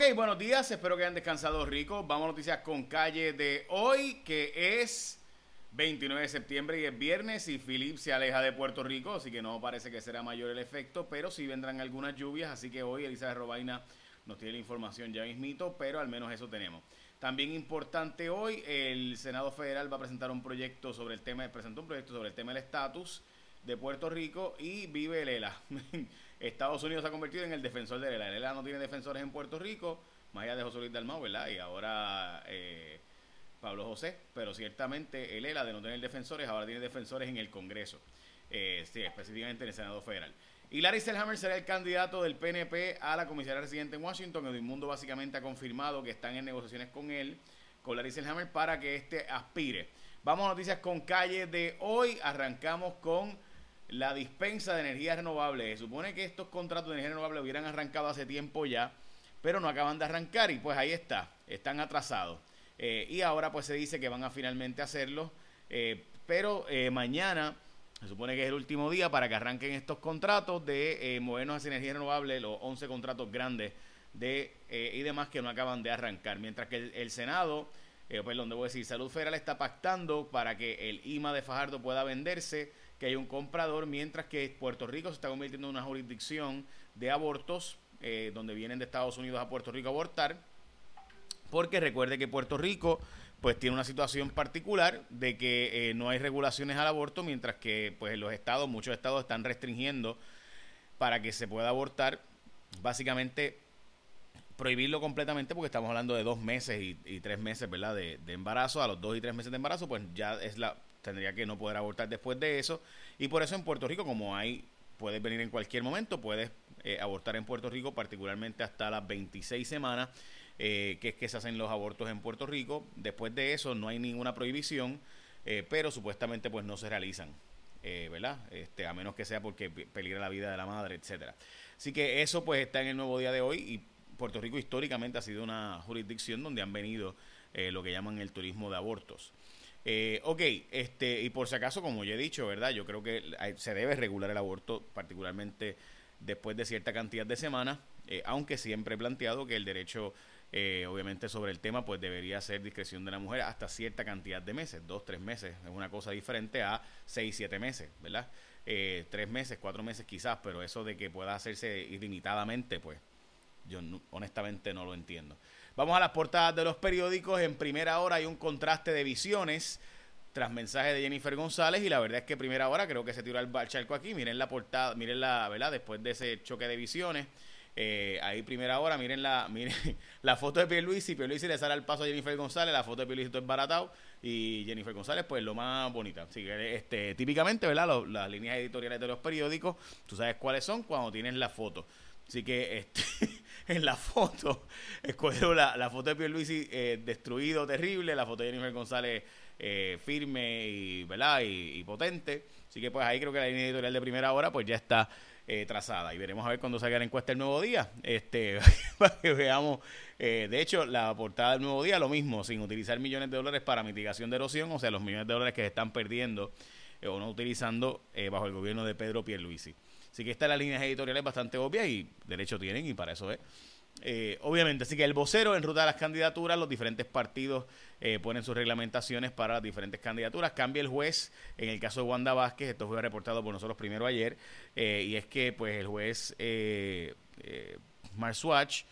Ok, buenos días, espero que hayan descansado rico. Vamos a noticias con calle de hoy, que es 29 de septiembre y es viernes y Philip se aleja de Puerto Rico, así que no parece que será mayor el efecto, pero sí vendrán algunas lluvias, así que hoy Elizabeth Robaina nos tiene la información ya mismito, pero al menos eso tenemos. También importante hoy, el Senado Federal va a presentar un proyecto sobre el tema, presentó un proyecto sobre el tema del estatus de Puerto Rico y vive el ELA. Estados Unidos se ha convertido en el defensor de ELA. El ELA no tiene defensores en Puerto Rico, más allá de José Luis Dalmau, ¿verdad? Y ahora eh, Pablo José, pero ciertamente el ELA de no tener defensores ahora tiene defensores en el Congreso, eh, sí, específicamente en el Senado Federal. Y Larry Selhammer será el candidato del PNP a la comisaría residente en Washington. El Mundo básicamente ha confirmado que están en negociaciones con él, con Larry Selhammer, para que éste aspire. Vamos a noticias con calle de hoy. Arrancamos con la dispensa de energía renovable. Se supone que estos contratos de energía renovable hubieran arrancado hace tiempo ya, pero no acaban de arrancar y pues ahí está, están atrasados. Eh, y ahora pues se dice que van a finalmente hacerlo, eh, pero eh, mañana se supone que es el último día para que arranquen estos contratos de movernos hacia energía renovable, los 11 contratos grandes de y demás que no acaban de arrancar. Mientras que el, el Senado, perdón, debo decir, Salud Federal está pactando para que el IMA de Fajardo pueda venderse que hay un comprador, mientras que Puerto Rico se está convirtiendo en una jurisdicción de abortos, eh, donde vienen de Estados Unidos a Puerto Rico a abortar, porque recuerde que Puerto Rico pues tiene una situación particular de que eh, no hay regulaciones al aborto, mientras que pues los estados, muchos estados están restringiendo para que se pueda abortar, básicamente prohibirlo completamente porque estamos hablando de dos meses y, tres meses, ¿verdad? De, embarazo, a los dos y tres meses de embarazo, pues ya es la tendría que no poder abortar después de eso. Y por eso en Puerto Rico, como hay, puedes venir en cualquier momento, puedes eh, abortar en Puerto Rico, particularmente hasta las 26 semanas, eh, que es que se hacen los abortos en Puerto Rico. Después de eso no hay ninguna prohibición, eh, pero supuestamente pues no se realizan. ¿verdad? Este, a menos que sea porque peligra la vida de la madre, etcétera. Así que eso pues está en el nuevo día de hoy y Puerto Rico históricamente ha sido una jurisdicción donde han venido lo que llaman el turismo de abortos. Eh, ok, este, y por si acaso, como ya he dicho, ¿verdad? Yo creo que se debe regular el aborto, particularmente después de cierta cantidad de semanas, eh, aunque siempre he planteado que el derecho, eh, obviamente, sobre el tema, pues debería ser discreción de la mujer hasta cierta cantidad de meses, dos, tres meses, es una cosa diferente a seis, siete meses, ¿verdad? Eh, tres meses, cuatro meses quizás, pero eso de que pueda hacerse ilimitadamente, pues yo honestamente no lo entiendo. Vamos a las portadas de los periódicos. En primera hora hay un contraste de visiones tras mensaje de Jennifer González y la verdad es que primera hora creo que se tiró al charco aquí. Miren la portada, miren la, ¿verdad? Después de ese choque de visiones. Eh, ahí primera hora, miren la, miren la foto de Pierluisi, Pierluisi le sale al paso a Jennifer González, la foto de Pierluisi es baratado y Jennifer González pues lo más bonita. Así que este, típicamente, ¿verdad? las líneas editoriales de los periódicos, tú sabes cuáles son cuando tienes la foto. Así que este, en la foto escogieron la, foto de Pierluisi eh, destruido, terrible, la foto de Jennifer González eh, firme y, ¿verdad? Y, potente. Así que pues ahí creo que la línea editorial de primera hora pues ya está eh, trazada. Y veremos a ver cuando salga la encuesta el nuevo día. Este, para que veamos. Eh, de hecho, la portada del nuevo día lo mismo, sin utilizar millones de dólares para mitigación de erosión, o sea, los millones de dólares que se están perdiendo o no utilizando bajo el gobierno de Pedro Pierluisi. Así que esta las líneas editoriales bastante obvias y derecho tienen y para eso es. Eh, obviamente, así que el vocero en ruta de las candidaturas, los diferentes partidos eh, ponen sus reglamentaciones para las diferentes candidaturas. Cambia el juez en el caso de Wanda Vázquez, esto fue reportado por nosotros primero ayer, eh, y es que pues el juez eh, Marswatch,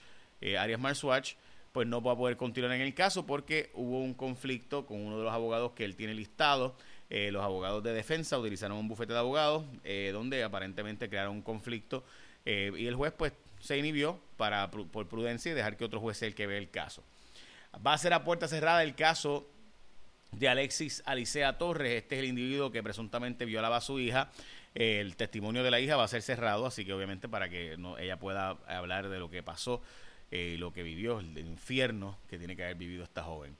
Arias Marswatch, pues no va a poder continuar en el caso porque hubo un conflicto con uno de los abogados que él tiene listado eh, los abogados de defensa utilizaron un bufete de abogados eh, donde aparentemente crearon un conflicto eh, y el juez pues se inhibió para, por prudencia y dejar que otro juez sea el que ve el caso. Va a ser a puerta cerrada el caso de Alexis Alicea Torres. Este es el individuo que presuntamente violaba a su hija. el testimonio de la hija va a ser cerrado, así que obviamente para que no, ella pueda hablar de lo que pasó y lo que vivió, el infierno que tiene que haber vivido esta joven.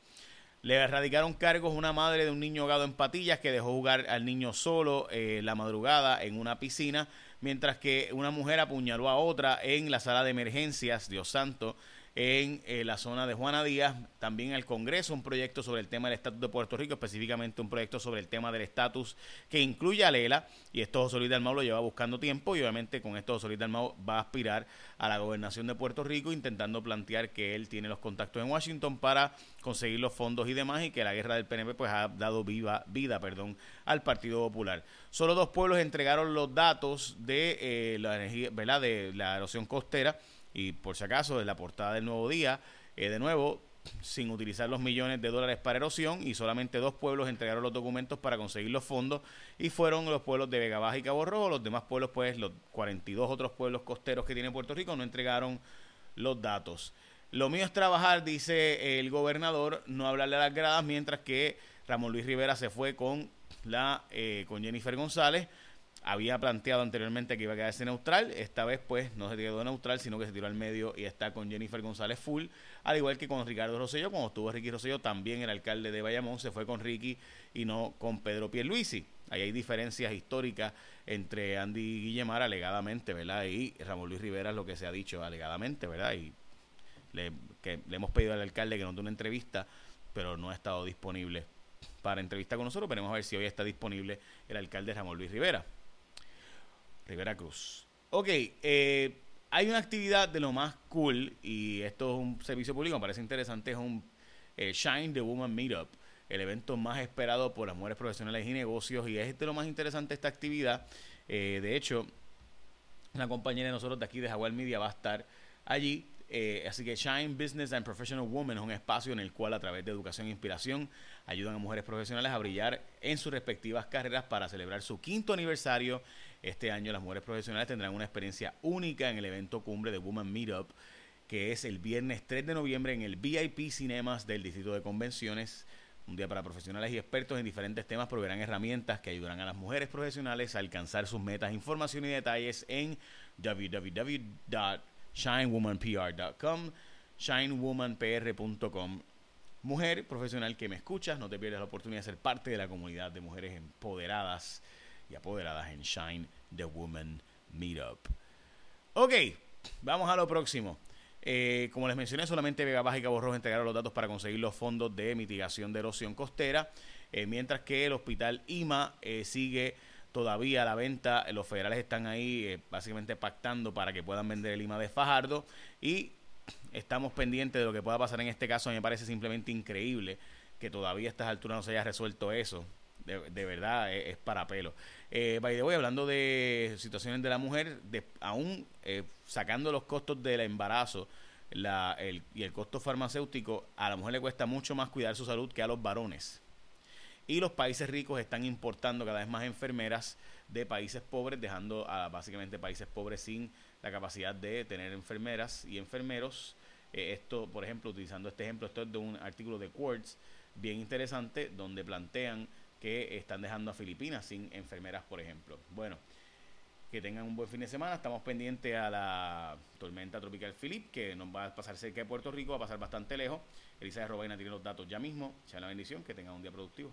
Le erradicaron cargos una madre de un niño ahogado en patillas que dejó jugar al niño solo eh, la madrugada en una piscina, mientras que una mujer apuñaló a otra en la sala de emergencias, Dios santo, en eh, la zona de Juana Díaz, también el Congreso un proyecto sobre el tema del estatus de Puerto Rico, específicamente un proyecto sobre el tema del estatus que incluye a Lela, y esto José Luis Dalmau lo lleva buscando tiempo, y obviamente con esto José Luis Dalmau va a aspirar a la gobernación de Puerto Rico, intentando plantear que él tiene los contactos en Washington para conseguir los fondos y demás, y que la guerra del PNP pues ha dado viva, vida perdón, al Partido Popular. Solo dos pueblos entregaron los datos de eh, la energía, ¿verdad? de la erosión costera y por si acaso, de la portada del nuevo día, eh, de nuevo, sin utilizar los millones de dólares para erosión y solamente dos pueblos entregaron los documentos para conseguir los fondos y fueron los pueblos de Vega Baja y Cabo Rojo. Los demás pueblos, pues los 42 otros pueblos costeros que tiene Puerto Rico no entregaron los datos. Lo mío es trabajar, dice el gobernador, no hablarle a las gradas, mientras que Ramón Luis Rivera se fue con la eh, con Jennifer González había planteado anteriormente que iba a quedarse neutral, esta vez pues no se quedó neutral, sino que se tiró al medio y está con Jennifer González Full, al igual que con Ricardo Rosselló, cuando estuvo Ricky Rosselló, también el alcalde de Bayamón se fue con Ricky y no con Pedro Pierluisi. Ahí hay diferencias históricas entre Andy Guillemar alegadamente, ¿verdad? Y Ramón Luis Rivera es lo que se ha dicho alegadamente, ¿verdad? Y le, le hemos pedido al alcalde que nos dé una entrevista, pero no ha estado disponible para entrevista con nosotros. Veremos a ver si hoy está disponible el alcalde Ramón Luis Rivera. Rivera Cruz. Ok, eh, hay una actividad de lo más cool y esto es un servicio público, me parece interesante, es un eh, Shine the Woman Meetup, el evento más esperado por las mujeres profesionales y negocios y es de lo más interesante esta actividad. Eh, de hecho, una compañera de nosotros de aquí de Jaguar Media va a estar allí. Así que Shine Business and Professional Women es un espacio en el cual a través de educación e inspiración ayudan a mujeres profesionales a brillar en sus respectivas carreras para celebrar su quinto aniversario este año las mujeres profesionales tendrán una experiencia única en el evento cumbre de Woman Meetup, que es el viernes 3 de noviembre en el VIP Cinemas del Distrito de Convenciones. Un día para profesionales y expertos en diferentes temas proveerán herramientas que ayudarán a las mujeres profesionales a alcanzar sus metas. Información y detalles en www.shinewomanpr.com, shinewomanpr.com. Mujer profesional que me escuchas, no te pierdas la oportunidad de ser parte de la comunidad de mujeres empoderadas y apoderadas en Shine the Woman Meetup. Ok, vamos a lo próximo. Eh, como les mencioné, solamente Vega Baja y Cabo Rojo entregaron los datos para conseguir los fondos de mitigación de erosión costera, eh, mientras que el hospital IMA eh, sigue todavía la venta. Los federales están ahí básicamente pactando para que puedan vender el IMA de Fajardo y estamos pendientes de lo que pueda pasar en este caso. A mí me parece simplemente increíble que todavía a estas alturas no se haya resuelto eso. De, verdad, es, es para pelo. Eh, by the way, hablando de situaciones de la mujer, de, aún eh, sacando los costos del embarazo la, el, y el costo farmacéutico, a la mujer le cuesta mucho más cuidar su salud que a los varones. Y los países ricos están importando cada vez más enfermeras de países pobres, dejando a básicamente países pobres sin la capacidad de tener enfermeras y enfermeros. Eh, esto, por ejemplo, utilizando este ejemplo, esto es de un artículo de Quartz bien interesante, donde plantean que están dejando a Filipinas sin enfermeras, por ejemplo. Bueno, que tengan un buen fin de semana. Estamos pendientes a la tormenta tropical Philip, que nos va a pasar cerca de Puerto Rico, va a pasar bastante lejos. Elisa de Robaina tiene los datos ya mismo. Sea la bendición, que tengan un día productivo.